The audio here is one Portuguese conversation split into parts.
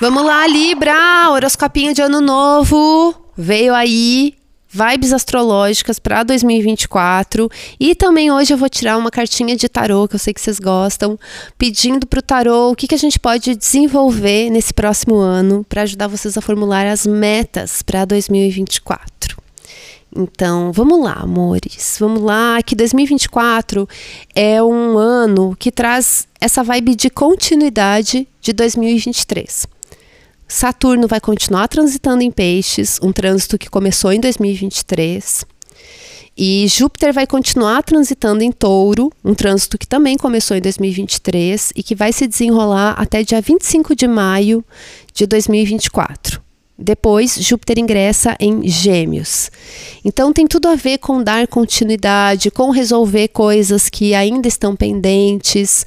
Vamos lá, Libra! Horoscopinho de ano novo. Veio aí. Vibes astrológicas para 2024 e também hoje eu vou tirar uma cartinha de tarô que eu sei que vocês gostam, pedindo para o tarô o que, que a gente pode desenvolver nesse próximo ano para ajudar vocês a formular as metas para 2024. Então, vamos lá, amores. Vamos lá, que 2024 é um ano que traz essa vibe de continuidade de 2023. Saturno vai continuar transitando em Peixes, um trânsito que começou em 2023. E Júpiter vai continuar transitando em Touro, um trânsito que também começou em 2023 e que vai se desenrolar até dia 25 de maio de 2024. Depois, Júpiter ingressa em Gêmeos. Então, tem tudo a ver com dar continuidade, com resolver coisas que ainda estão pendentes,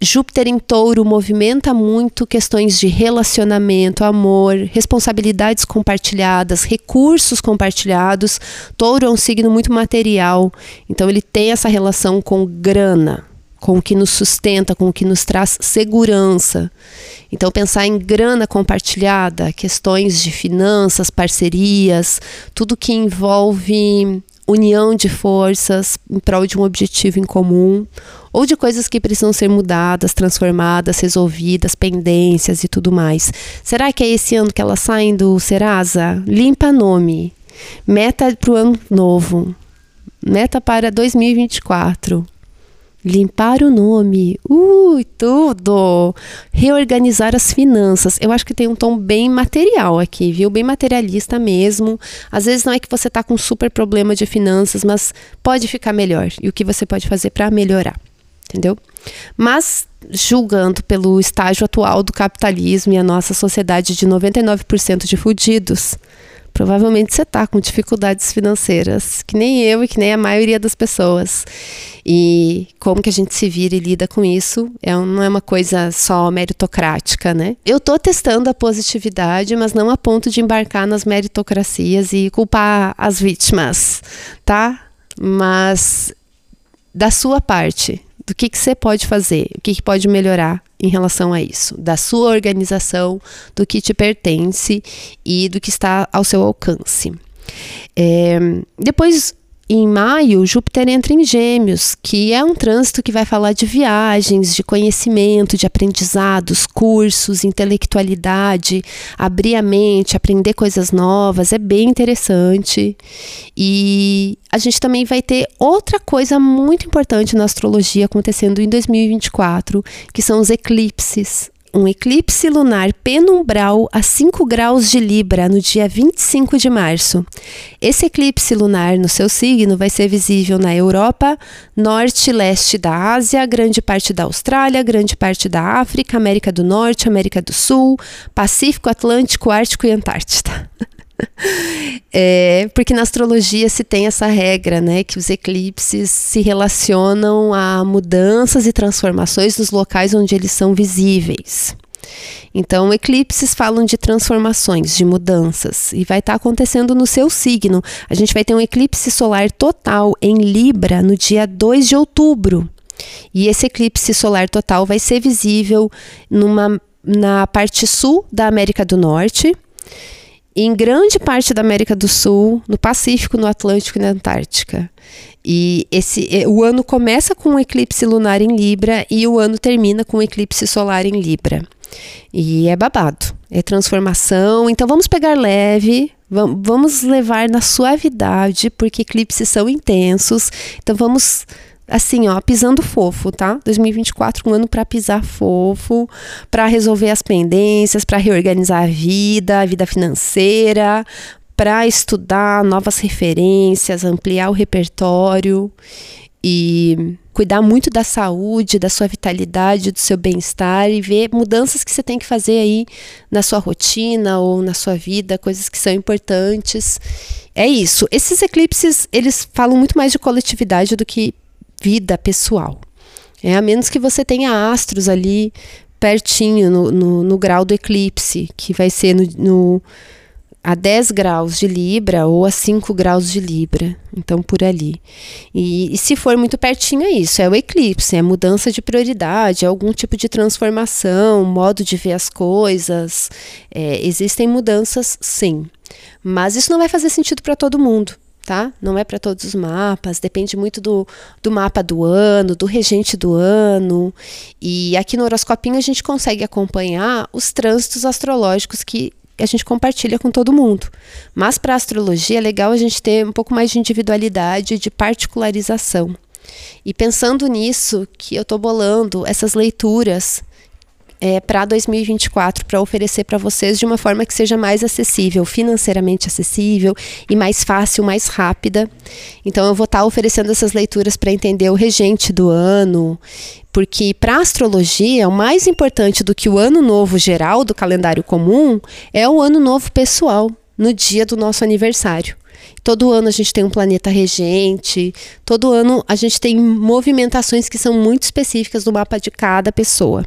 Júpiter em touro movimenta muito questões de relacionamento, amor, responsabilidades compartilhadas, recursos compartilhados. Touro é um signo muito material, então ele tem essa relação com grana, com o que nos sustenta, com o que nos traz segurança. Então, pensar em grana compartilhada, questões de finanças, parcerias, tudo que envolve união de forças em prol de um objetivo em comum, ou de coisas que precisam ser mudadas, transformadas, resolvidas, pendências e tudo mais. Será que é esse ano que elas saem do Serasa? Limpa nome. Meta para o ano novo. Meta para 2024. Limpar o nome. Ui, tudo! Reorganizar as finanças. Eu acho que tem um tom bem material aqui, viu? Bem materialista mesmo. Às vezes não é que você está com super problema de finanças, mas pode ficar melhor. E o que você pode fazer para melhorar? Entendeu? Mas, julgando pelo estágio atual do capitalismo e a nossa sociedade de 99% de fudidos, Provavelmente você está com dificuldades financeiras, que nem eu e que nem a maioria das pessoas. E como que a gente se vira e lida com isso é, não é uma coisa só meritocrática, né? Eu estou testando a positividade, mas não a ponto de embarcar nas meritocracias e culpar as vítimas, tá? Mas da sua parte, do que, que você pode fazer, o que, que pode melhorar em relação a isso, da sua organização, do que te pertence e do que está ao seu alcance. É, depois em maio, Júpiter entra em Gêmeos, que é um trânsito que vai falar de viagens, de conhecimento, de aprendizados, cursos, intelectualidade, abrir a mente, aprender coisas novas, é bem interessante. E a gente também vai ter outra coisa muito importante na astrologia acontecendo em 2024, que são os eclipses um eclipse lunar penumbral a 5 graus de Libra no dia 25 de março. Esse eclipse lunar no seu signo vai ser visível na Europa, norte e leste da Ásia, grande parte da Austrália, grande parte da África, América do Norte, América do Sul, Pacífico, Atlântico, Ártico e Antártida. É, porque na astrologia se tem essa regra, né, que os eclipses se relacionam a mudanças e transformações nos locais onde eles são visíveis. Então, eclipses falam de transformações, de mudanças, e vai estar tá acontecendo no seu signo. A gente vai ter um eclipse solar total em Libra no dia 2 de outubro. E esse eclipse solar total vai ser visível numa, na parte sul da América do Norte em grande parte da América do Sul, no Pacífico, no Atlântico e na Antártica. E esse, o ano começa com um eclipse lunar em Libra e o ano termina com um eclipse solar em Libra. E é babado, é transformação. Então vamos pegar leve, vamos levar na suavidade, porque eclipses são intensos. Então vamos assim, ó, pisando fofo, tá? 2024 um ano para pisar fofo, para resolver as pendências, para reorganizar a vida, a vida financeira, para estudar novas referências, ampliar o repertório e cuidar muito da saúde, da sua vitalidade, do seu bem-estar e ver mudanças que você tem que fazer aí na sua rotina ou na sua vida, coisas que são importantes. É isso. Esses eclipses, eles falam muito mais de coletividade do que vida pessoal. É, a menos que você tenha astros ali pertinho no, no, no grau do eclipse, que vai ser no, no a 10 graus de Libra ou a 5 graus de Libra. Então, por ali. E, e, se for muito pertinho, é isso: é o eclipse, é mudança de prioridade, é algum tipo de transformação, modo de ver as coisas. É, existem mudanças, sim. Mas isso não vai fazer sentido para todo mundo. Tá? Não é para todos os mapas, depende muito do, do mapa do ano, do regente do ano. E aqui no horoscopinho a gente consegue acompanhar os trânsitos astrológicos que a gente compartilha com todo mundo. Mas para astrologia é legal a gente ter um pouco mais de individualidade, de particularização. E pensando nisso, que eu estou bolando essas leituras é, para 2024 para oferecer para vocês de uma forma que seja mais acessível, financeiramente acessível e mais fácil, mais rápida. Então eu vou estar tá oferecendo essas leituras para entender o regente do ano, porque para astrologia o mais importante do que o ano novo geral do calendário comum é o ano novo pessoal, no dia do nosso aniversário. Todo ano a gente tem um planeta regente, todo ano a gente tem movimentações que são muito específicas do mapa de cada pessoa.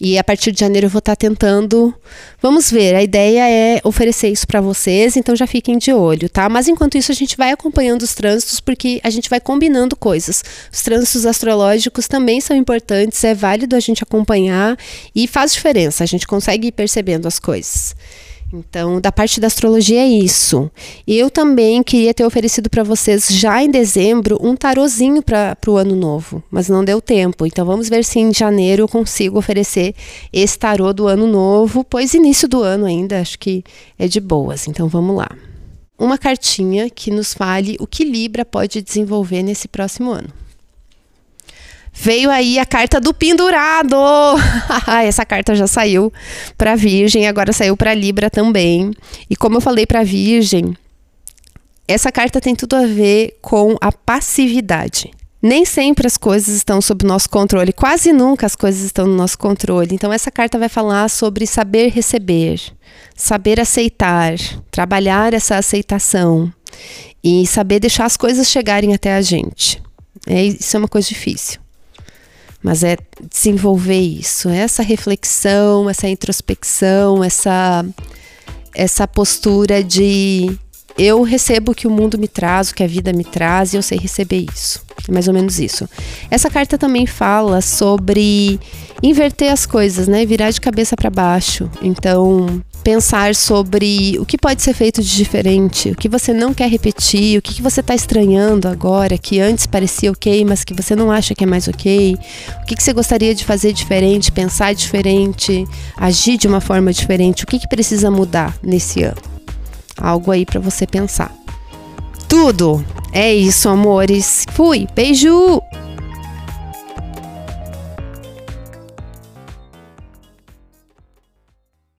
E a partir de janeiro eu vou estar tá tentando. Vamos ver, a ideia é oferecer isso para vocês, então já fiquem de olho, tá? Mas enquanto isso a gente vai acompanhando os trânsitos, porque a gente vai combinando coisas. Os trânsitos astrológicos também são importantes, é válido a gente acompanhar e faz diferença, a gente consegue ir percebendo as coisas. Então, da parte da astrologia é isso. Eu também queria ter oferecido para vocês já em dezembro um tarozinho para o ano novo, mas não deu tempo. Então, vamos ver se em janeiro eu consigo oferecer esse tarô do ano novo, pois início do ano ainda acho que é de boas. Então, vamos lá. Uma cartinha que nos fale o que Libra pode desenvolver nesse próximo ano. Veio aí a carta do pendurado. Essa carta já saiu para Virgem, agora saiu para Libra também. E como eu falei para Virgem, essa carta tem tudo a ver com a passividade. Nem sempre as coisas estão sob nosso controle, quase nunca as coisas estão no nosso controle. Então, essa carta vai falar sobre saber receber, saber aceitar, trabalhar essa aceitação e saber deixar as coisas chegarem até a gente. É, isso é uma coisa difícil mas é desenvolver isso, essa reflexão, essa introspecção, essa essa postura de eu recebo o que o mundo me traz, o que a vida me traz, e eu sei receber isso. É mais ou menos isso. Essa carta também fala sobre inverter as coisas, né? Virar de cabeça para baixo. Então, pensar sobre o que pode ser feito de diferente, o que você não quer repetir, o que, que você está estranhando agora, que antes parecia ok, mas que você não acha que é mais ok, o que, que você gostaria de fazer diferente, pensar diferente, agir de uma forma diferente, o que, que precisa mudar nesse ano. Algo aí para você pensar. Tudo! É isso, amores. Fui! Beijo!